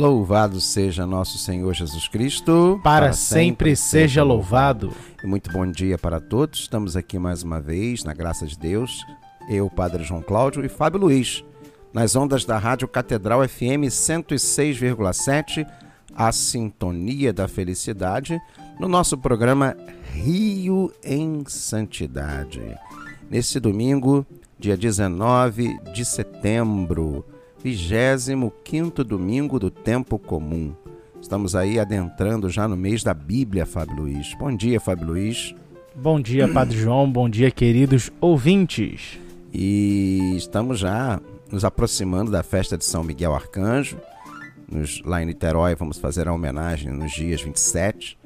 Louvado seja nosso Senhor Jesus Cristo. Para, para sempre, sempre seja louvado. Muito bom dia para todos. Estamos aqui mais uma vez, na graça de Deus. Eu, Padre João Cláudio e Fábio Luiz, nas ondas da Rádio Catedral FM 106,7, a Sintonia da Felicidade, no nosso programa Rio em Santidade. Nesse domingo, dia 19 de setembro 25 domingo do tempo comum. Estamos aí adentrando já no mês da Bíblia, Fábio Luiz. Bom dia, Fábio Luiz. Bom dia, Padre João. Bom dia, queridos ouvintes. E estamos já nos aproximando da festa de São Miguel Arcanjo. Nos, lá em Niterói, vamos fazer a homenagem nos dias 27,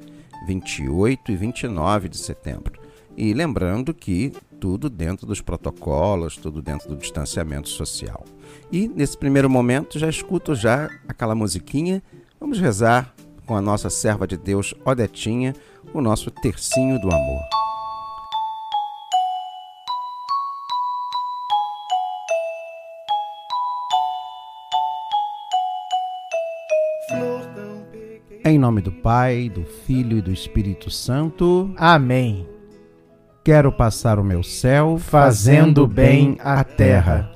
28 e 29 de setembro. E lembrando que tudo dentro dos protocolos, tudo dentro do distanciamento social. E nesse primeiro momento já escuto já aquela musiquinha. Vamos rezar com a nossa serva de Deus, Odetinha, o nosso tercinho do amor. Em nome do Pai, do Filho e do Espírito Santo. Amém. Quero passar o meu céu fazendo bem à terra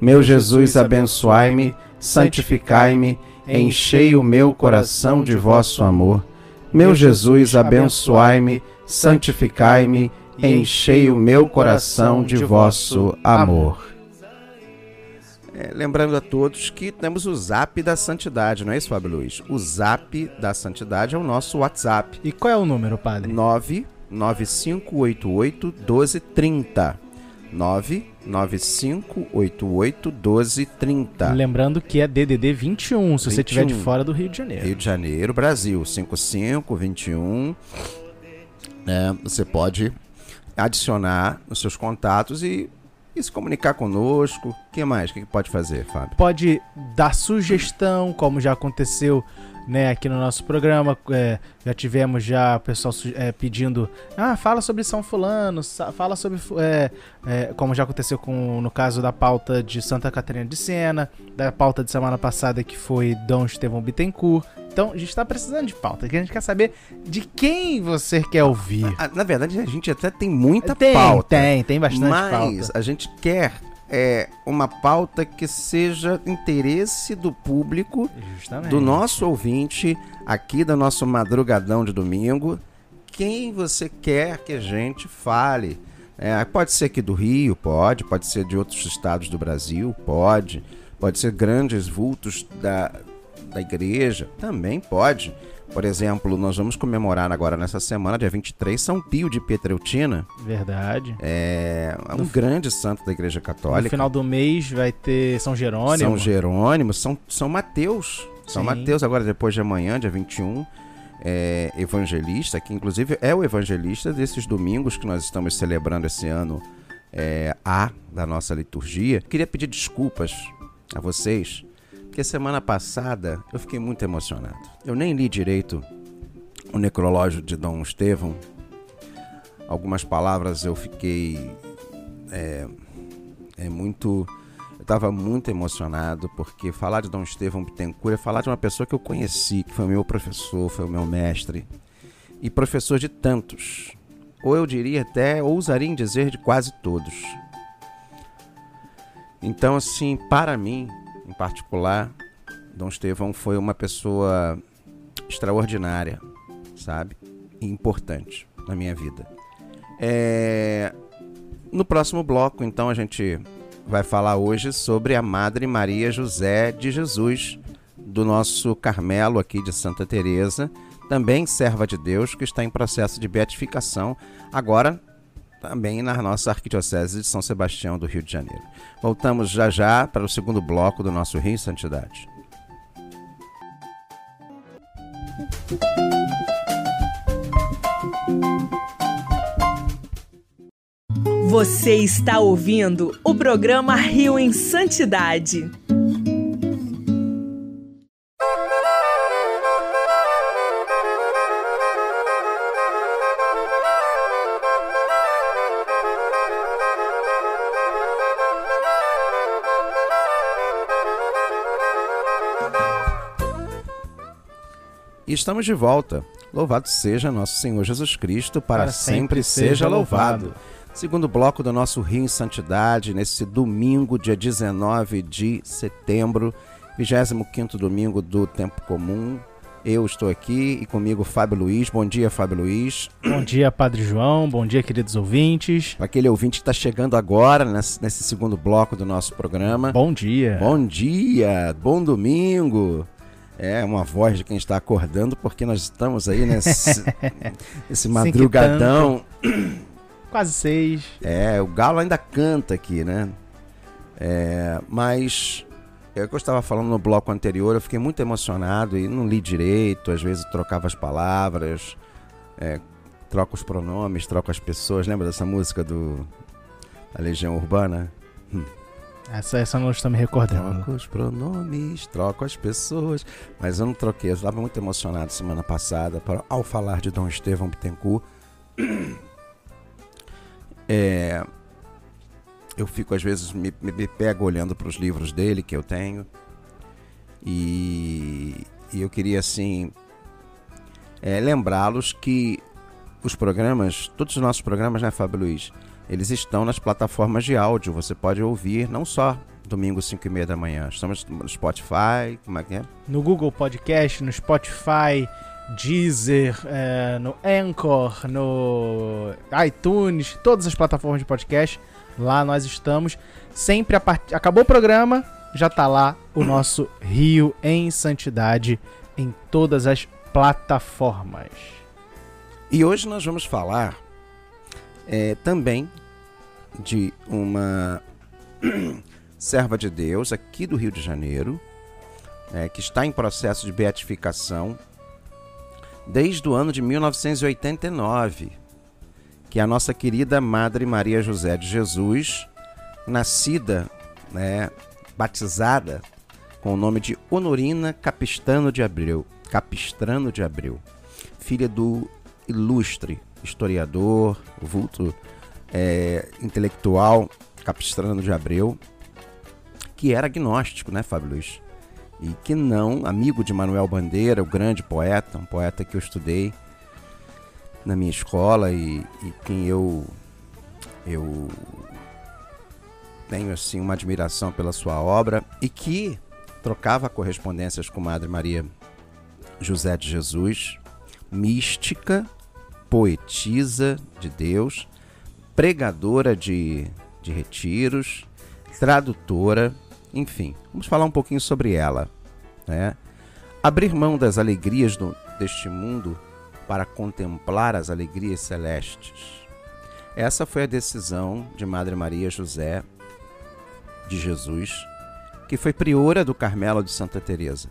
Meu Jesus, abençoai-me, santificai-me, enchei o meu coração de vosso amor. Meu Jesus, abençoai-me, santificai-me, enchei o meu coração de vosso amor. É, lembrando a todos que temos o Zap da Santidade, não é isso, Fábio Luiz? O Zap da Santidade é o nosso WhatsApp. E qual é o número, padre? 99588 1230. 995881230. Lembrando que é DDD 21, se 21. você estiver de fora do Rio de Janeiro. Rio de Janeiro, Brasil, 5521. É, você pode adicionar os seus contatos e, e se comunicar conosco. O que mais? O que pode fazer, Fábio? Pode dar sugestão, como já aconteceu né, aqui no nosso programa. É, já tivemos já o pessoal é, pedindo, ah, fala sobre São Fulano, fala sobre, é, é, como já aconteceu com, no caso da pauta de Santa Catarina de Sena, da pauta de semana passada que foi Dom Estevão Bittencourt. Então, a gente está precisando de pauta, que a gente quer saber de quem você quer ouvir. Na, na verdade, a gente até tem muita tem, pauta. Tem, tem bastante mas pauta. Mas a gente quer é, uma pauta que seja interesse do público, Justamente. do nosso ouvinte, aqui do nosso madrugadão de domingo, quem você quer que a gente fale. É, pode ser aqui do Rio, pode, pode ser de outros estados do Brasil, pode, pode ser grandes vultos da, da igreja, também pode. Por exemplo, nós vamos comemorar agora nessa semana, dia 23, São Pio de Pietreutina. Verdade. É um no, grande santo da Igreja Católica. No final do mês vai ter São Jerônimo. São Jerônimo, São, São Mateus. São Sim. Mateus, agora depois de amanhã, dia 21 é, evangelista, que inclusive é o evangelista desses domingos que nós estamos celebrando esse ano é, A da nossa liturgia. Queria pedir desculpas a vocês, porque semana passada eu fiquei muito emocionado. Eu nem li direito o necrológio de Dom Estevão. Algumas palavras eu fiquei é, é muito estava muito emocionado, porque falar de Dom Estevão Bittencourt é falar de uma pessoa que eu conheci, que foi meu professor, foi o meu mestre, e professor de tantos, ou eu diria até, ousaria em dizer de quase todos. Então, assim, para mim, em particular, Dom Estevão foi uma pessoa extraordinária, sabe? E importante na minha vida. É... No próximo bloco, então, a gente vai falar hoje sobre a Madre Maria José de Jesus, do nosso Carmelo aqui de Santa Teresa, também serva de Deus, que está em processo de beatificação, agora também na nossa Arquidiocese de São Sebastião do Rio de Janeiro. Voltamos já já para o segundo bloco do nosso Rio Santidade. Você está ouvindo o programa Rio em Santidade. Estamos de volta. Louvado seja nosso Senhor Jesus Cristo, para, para sempre, sempre, seja louvado. louvado. Segundo bloco do nosso Rio em Santidade, nesse domingo, dia 19 de setembro, 25 domingo do Tempo Comum. Eu estou aqui e comigo Fábio Luiz. Bom dia, Fábio Luiz. Bom dia, Padre João. Bom dia, queridos ouvintes. Para aquele ouvinte que está chegando agora nesse, nesse segundo bloco do nosso programa. Bom dia. Bom dia, bom domingo. É uma voz de quem está acordando, porque nós estamos aí nesse, nesse madrugadão quase seis. É, o Galo ainda canta aqui, né? É, mas é o que eu estava falando no bloco anterior, eu fiquei muito emocionado e não li direito, às vezes trocava as palavras, é, troca os pronomes, troca as pessoas. Lembra dessa música do da Legião Urbana? Hum. Essa, essa não estou me recordando. Troca os pronomes, troca as pessoas. Mas eu não troquei, eu estava muito emocionado semana passada para, ao falar de Dom Estevão Bittencourt. É, eu fico, às vezes, me, me pego olhando para os livros dele que eu tenho. E, e eu queria, assim, é, lembrá-los que os programas, todos os nossos programas, né, Fábio Luiz? Eles estão nas plataformas de áudio. Você pode ouvir não só domingo 5 e meia da manhã. Estamos no Spotify, como é que é? No Google Podcast, no Spotify, Deezer, é, no Anchor, no iTunes, todas as plataformas de podcast. Lá nós estamos. Sempre a part... acabou o programa, já tá lá o nosso Rio em Santidade em todas as plataformas. E hoje nós vamos falar é, também de uma serva de Deus aqui do Rio de Janeiro, é, que está em processo de beatificação desde o ano de 1989, que é a nossa querida Madre Maria José de Jesus, nascida, né, batizada com o nome de Honorina Capistrano de Abreu, Capistrano de Abreu, filha do ilustre historiador, vulto é, intelectual Capistrano de Abreu, que era agnóstico, né, Fábio Luiz? e que não, amigo de Manuel Bandeira, o grande poeta, um poeta que eu estudei na minha escola e, e quem eu eu tenho assim uma admiração pela sua obra e que trocava correspondências com Madre Maria José de Jesus, mística, poetisa de Deus, pregadora de, de retiros, tradutora, enfim, vamos falar um pouquinho sobre ela. Né? Abrir mão das alegrias do, deste mundo para contemplar as alegrias celestes. Essa foi a decisão de Madre Maria José de Jesus, que foi priora do Carmelo de Santa Teresa,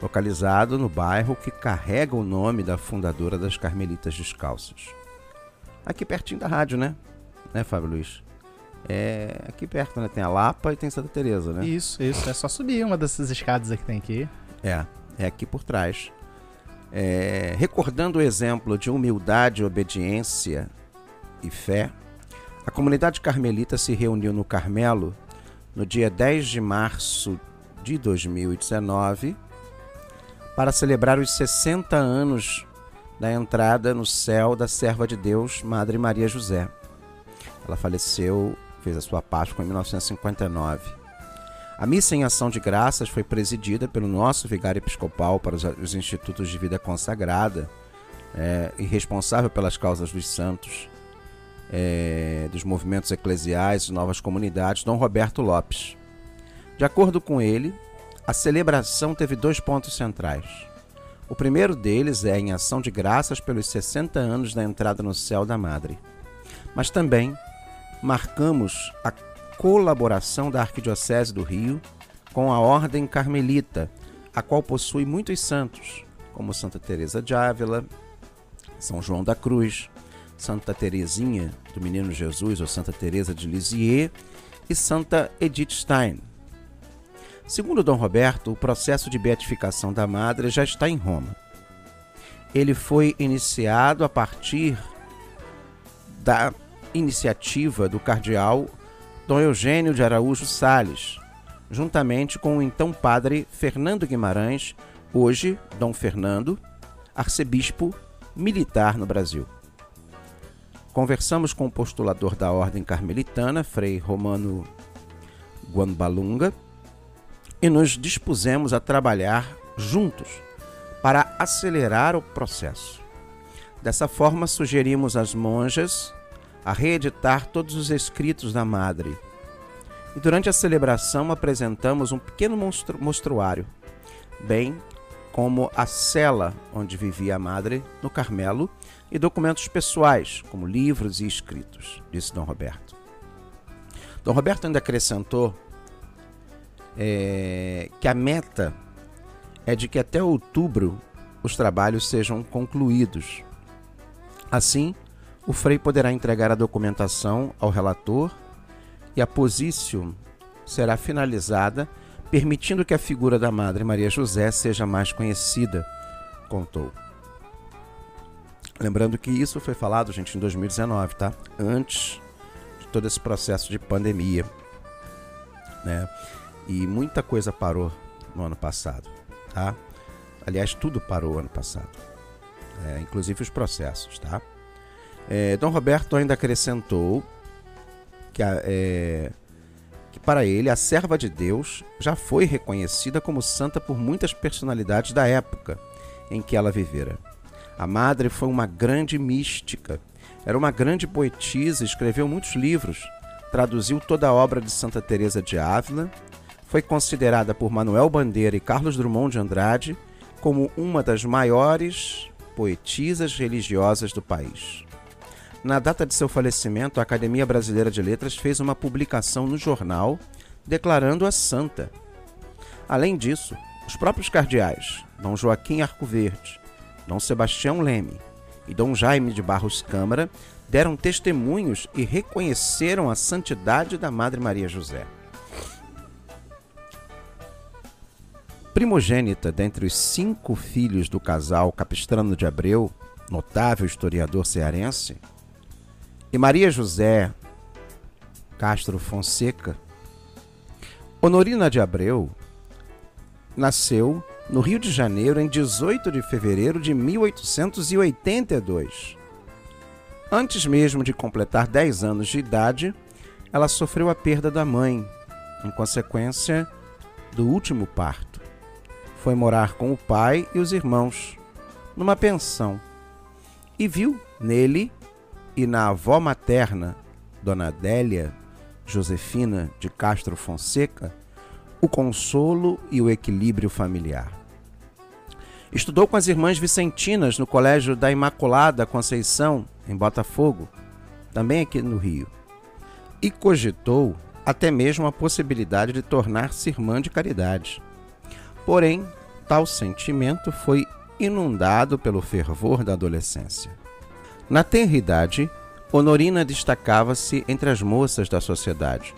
localizado no bairro que carrega o nome da fundadora das Carmelitas Descalças. Aqui pertinho da rádio, né? Né, Fábio Luiz? É aqui perto, né? Tem a Lapa e tem Santa Teresa, né? Isso, isso. É só subir uma dessas escadas que tem aqui. É, é aqui por trás. É, recordando o exemplo de humildade, obediência e fé, a comunidade carmelita se reuniu no Carmelo no dia 10 de março de 2019 para celebrar os 60 anos da entrada no céu da serva de Deus, Madre Maria José. Ela faleceu, fez a sua Páscoa em 1959. A missa em ação de graças foi presidida pelo nosso vigário episcopal para os, os institutos de vida consagrada é, e responsável pelas causas dos santos, é, dos movimentos eclesiais e novas comunidades, Dom Roberto Lopes. De acordo com ele, a celebração teve dois pontos centrais. O primeiro deles é em ação de graças pelos 60 anos da entrada no céu da Madre. Mas também marcamos a colaboração da Arquidiocese do Rio com a Ordem Carmelita, a qual possui muitos santos, como Santa Teresa de Ávila, São João da Cruz, Santa Teresinha do Menino Jesus ou Santa Teresa de Lisieux e Santa Edith Stein. Segundo Dom Roberto, o processo de beatificação da Madre já está em Roma. Ele foi iniciado a partir da iniciativa do cardeal Dom Eugênio de Araújo Sales, juntamente com o então padre Fernando Guimarães, hoje Dom Fernando, arcebispo militar no Brasil. Conversamos com o postulador da Ordem Carmelitana, Frei Romano Guambalunga, e nos dispusemos a trabalhar juntos para acelerar o processo. Dessa forma, sugerimos às monjas a reeditar todos os escritos da Madre. E durante a celebração apresentamos um pequeno monstruário, bem como a cela onde vivia a Madre no Carmelo e documentos pessoais, como livros e escritos, disse Dom Roberto. Dom Roberto ainda acrescentou é, que a meta é de que até outubro os trabalhos sejam concluídos. Assim, o Frei poderá entregar a documentação ao relator e a posição será finalizada, permitindo que a figura da Madre Maria José seja mais conhecida, contou. Lembrando que isso foi falado, gente, em 2019, tá? Antes de todo esse processo de pandemia, né? E muita coisa parou no ano passado, tá? Aliás, tudo parou ano passado, é, inclusive os processos, tá? É, Dom Roberto ainda acrescentou que, a, é, que para ele a serva de Deus já foi reconhecida como santa por muitas personalidades da época em que ela vivera. A madre foi uma grande mística. Era uma grande poetisa, escreveu muitos livros, traduziu toda a obra de Santa Teresa de Ávila, foi considerada por Manuel Bandeira e Carlos Drummond de Andrade como uma das maiores poetisas religiosas do país. Na data de seu falecimento, a Academia Brasileira de Letras fez uma publicação no jornal declarando-a santa. Além disso, os próprios cardeais, Dom Joaquim Arcoverde, Dom Sebastião Leme e Dom Jaime de Barros Câmara deram testemunhos e reconheceram a santidade da Madre Maria José. Primogênita dentre os cinco filhos do casal Capistrano de Abreu, notável historiador cearense, e Maria José Castro Fonseca, Honorina de Abreu nasceu no Rio de Janeiro em 18 de fevereiro de 1882. Antes mesmo de completar 10 anos de idade, ela sofreu a perda da mãe, em consequência do último parto. Foi morar com o pai e os irmãos, numa pensão, e viu nele e na avó materna, Dona Adélia Josefina de Castro Fonseca, o consolo e o equilíbrio familiar. Estudou com as irmãs Vicentinas no Colégio da Imaculada Conceição, em Botafogo, também aqui no Rio, e cogitou até mesmo a possibilidade de tornar-se irmã de caridade. Porém, tal sentimento foi inundado pelo fervor da adolescência. Na tenridade, Honorina destacava-se entre as moças da sociedade,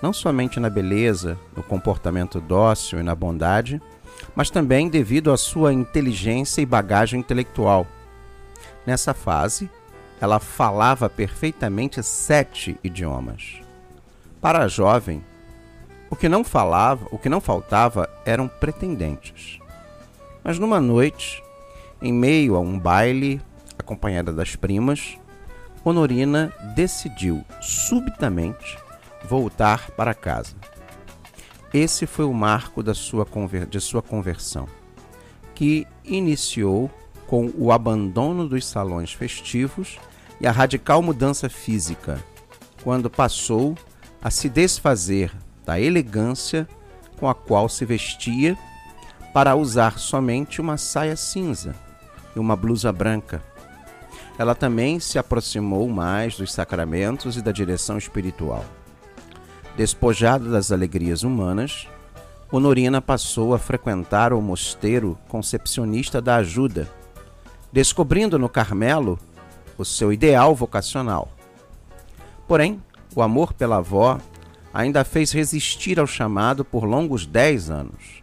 não somente na beleza, no comportamento dócil e na bondade, mas também devido à sua inteligência e bagagem intelectual. Nessa fase, ela falava perfeitamente sete idiomas. Para a jovem, o que não falava, o que não faltava eram pretendentes. Mas numa noite, em meio a um baile, acompanhada das primas, Honorina decidiu subitamente voltar para casa. Esse foi o marco da sua de sua conversão, que iniciou com o abandono dos salões festivos e a radical mudança física, quando passou a se desfazer da elegância com a qual se vestia para usar somente uma saia cinza e uma blusa branca. Ela também se aproximou mais dos sacramentos e da direção espiritual. Despojada das alegrias humanas, Honorina passou a frequentar o mosteiro concepcionista da ajuda, descobrindo no Carmelo o seu ideal vocacional. Porém, o amor pela avó ainda fez resistir ao chamado por longos dez anos,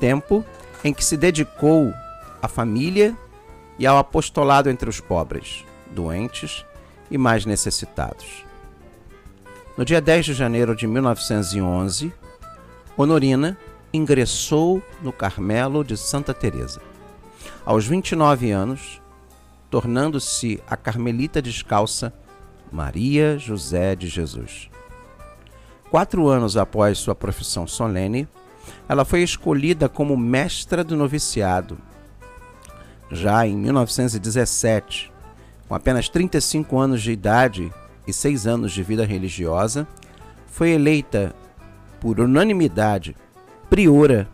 tempo em que se dedicou à família e ao apostolado entre os pobres, doentes e mais necessitados. No dia 10 de janeiro de 1911, Honorina ingressou no Carmelo de Santa Teresa. Aos 29 anos, tornando-se a carmelita descalça Maria José de Jesus. Quatro anos após sua profissão solene, ela foi escolhida como mestra do noviciado. Já em 1917, com apenas 35 anos de idade, e seis anos de vida religiosa, foi eleita por unanimidade priora,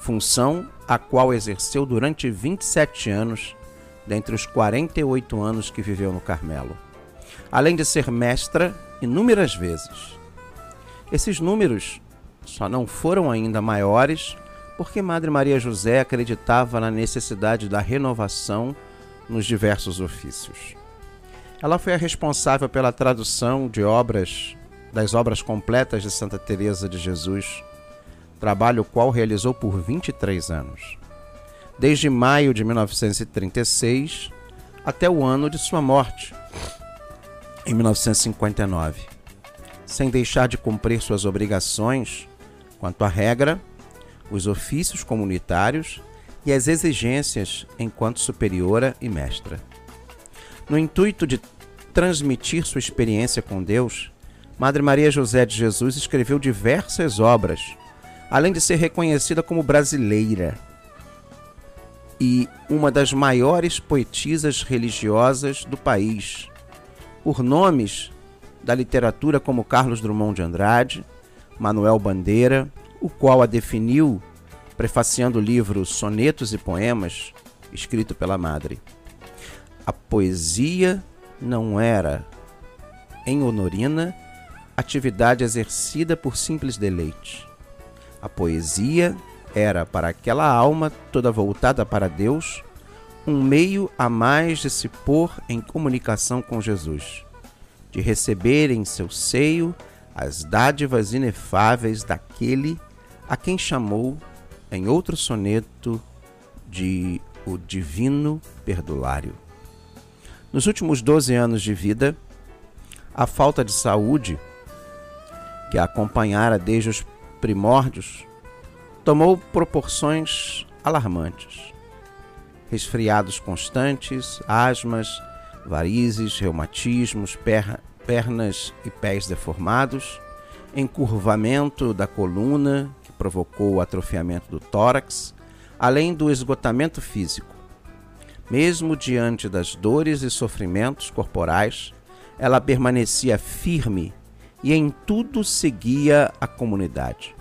função a qual exerceu durante 27 anos, dentre os 48 anos que viveu no Carmelo, além de ser mestra inúmeras vezes. Esses números só não foram ainda maiores porque Madre Maria José acreditava na necessidade da renovação nos diversos ofícios. Ela foi a responsável pela tradução de obras das obras completas de Santa Teresa de Jesus, trabalho qual realizou por 23 anos. Desde maio de 1936 até o ano de sua morte, em 1959, sem deixar de cumprir suas obrigações quanto à regra, os ofícios comunitários e as exigências enquanto superiora e mestra. No intuito de transmitir sua experiência com Deus, Madre Maria José de Jesus escreveu diversas obras, além de ser reconhecida como brasileira e uma das maiores poetisas religiosas do país, por nomes da literatura como Carlos Drummond de Andrade, Manuel Bandeira, o qual a definiu prefaciando o livro Sonetos e Poemas, escrito pela Madre. A poesia não era, em Honorina, atividade exercida por simples deleite. A poesia era, para aquela alma toda voltada para Deus, um meio a mais de se pôr em comunicação com Jesus, de receber em seu seio as dádivas inefáveis daquele a quem chamou, em outro soneto, de o Divino Perdulário. Nos últimos 12 anos de vida, a falta de saúde que a acompanhara desde os primórdios tomou proporções alarmantes. Resfriados constantes, asmas, varizes, reumatismos, per pernas e pés deformados, encurvamento da coluna que provocou o atrofiamento do tórax, além do esgotamento físico Mesmo diante das dores e sofrimentos corporais, ela permanecia firme e em tudo seguia a comunidade.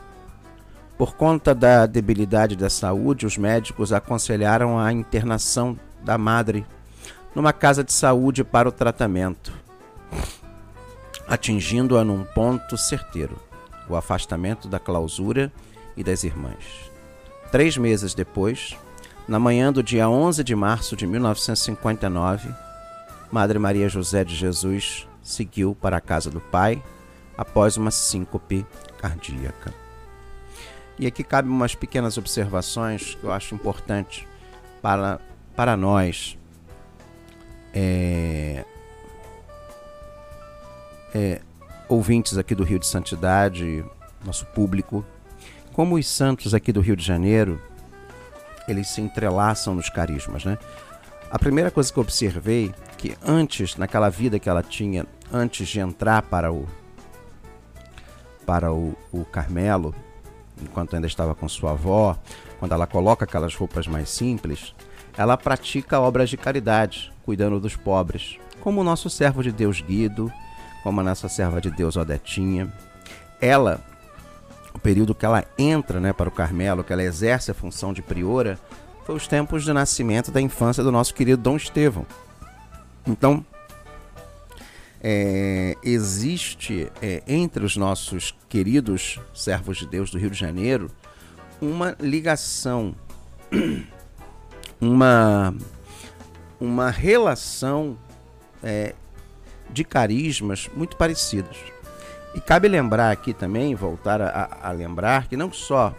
Por conta da debilidade da saúde, os médicos aconselharam a internação da madre numa casa de saúde para o tratamento, atingindo-a num ponto certeiro: o afastamento da clausura e das irmãs. Três meses depois, na manhã do dia 11 de março de 1959, Madre Maria José de Jesus seguiu para a casa do Pai após uma síncope cardíaca. E aqui cabe umas pequenas observações que eu acho importante para, para nós. É, é, ouvintes aqui do Rio de Santidade, nosso público, como os santos aqui do Rio de Janeiro, eles se entrelaçam nos carismas, né? A primeira coisa que eu observei que antes, naquela vida que ela tinha, antes de entrar para o para o, o Carmelo, enquanto ainda estava com sua avó, quando ela coloca aquelas roupas mais simples, ela pratica obras de caridade, cuidando dos pobres, como o nosso servo de Deus Guido, como a nossa serva de Deus Odetinha. Ela, o período que ela entra né, para o Carmelo, que ela exerce a função de priora, foi os tempos de nascimento da infância do nosso querido Dom Estevão. Então, é, existe é, entre os nossos queridos servos de Deus do Rio de Janeiro uma ligação, uma, uma relação é, de carismas muito parecidos. E cabe lembrar aqui também, voltar a, a lembrar, que não só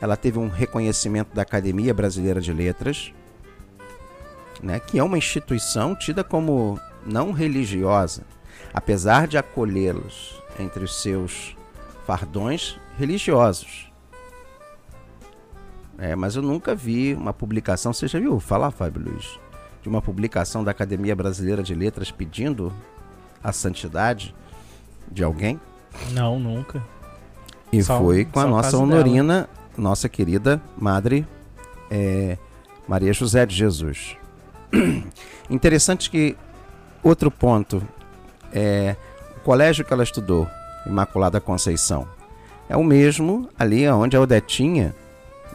ela teve um reconhecimento da Academia Brasileira de Letras, né, que é uma instituição tida como não religiosa, apesar de acolhê-los entre os seus fardões religiosos. É, mas eu nunca vi uma publicação, você já viu falar, Fábio Luiz, de uma publicação da Academia Brasileira de Letras pedindo a santidade de alguém? Não, nunca. E só, foi com a nossa honorina, dela. nossa querida Madre é, Maria José de Jesus. Interessante que outro ponto é o colégio que ela estudou, Imaculada Conceição, é o mesmo ali onde a Odetinha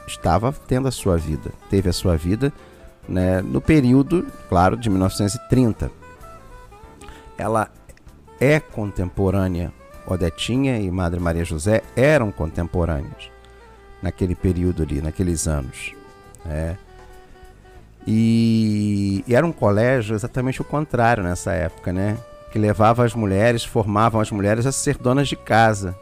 estava tendo a sua vida, teve a sua vida né, no período, claro, de 1930. Ela é contemporânea, Odetinha e Madre Maria José eram contemporâneas naquele período ali, naqueles anos. Né? E, e era um colégio exatamente o contrário nessa época, né? Que levava as mulheres, formavam as mulheres a ser donas de casa,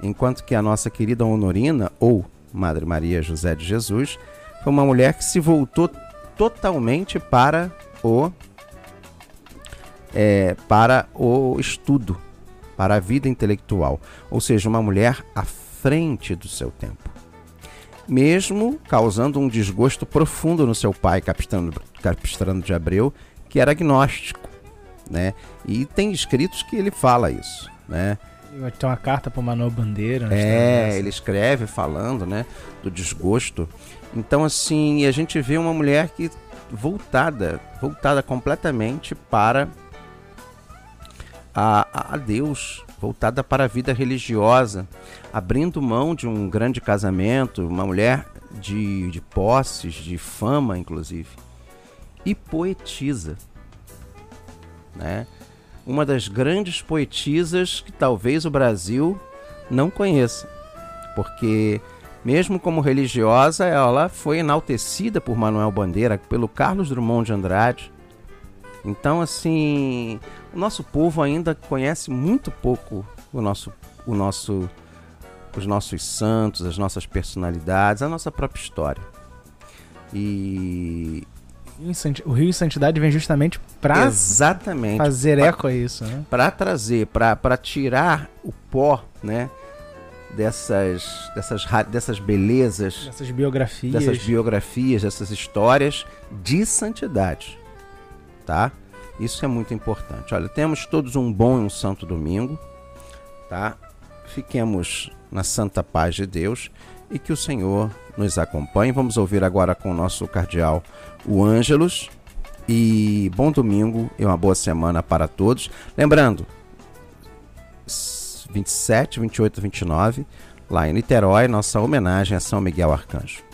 enquanto que a nossa querida Honorina, ou Madre Maria José de Jesus, foi uma mulher que se voltou totalmente para o é, para o estudo, para a vida intelectual, ou seja, uma mulher à frente do seu tempo mesmo causando um desgosto profundo no seu pai, Capistrano, Capistrano de Abreu, que era agnóstico, né? E tem escritos que ele fala isso, né? Tem uma carta para Manuel Bandeira. É, ele escreve falando, né, do desgosto. Então, assim, a gente vê uma mulher que voltada, voltada completamente para a, a Deus, voltada para a vida religiosa, abrindo mão de um grande casamento, uma mulher de, de posses, de fama, inclusive, e poetisa. Né? Uma das grandes poetisas que talvez o Brasil não conheça, porque mesmo como religiosa, ela foi enaltecida por Manuel Bandeira, pelo Carlos Drummond de Andrade, então, assim, o nosso povo ainda conhece muito pouco o nosso, o nosso, os nossos santos, as nossas personalidades, a nossa própria história. E o Rio em Santidade vem justamente para exatamente fazer pra, eco a isso, né? Para trazer, para tirar o pó, né? Dessas, dessas, dessas belezas, dessas biografias, dessas biografias, dessas histórias de santidade tá? Isso é muito importante. Olha, temos todos um bom e um santo domingo, tá? Fiquemos na santa paz de Deus e que o Senhor nos acompanhe. Vamos ouvir agora com o nosso cardeal, o Ângelos, e bom domingo e uma boa semana para todos. Lembrando, 27, 28 29, lá em Niterói, nossa homenagem a São Miguel Arcanjo.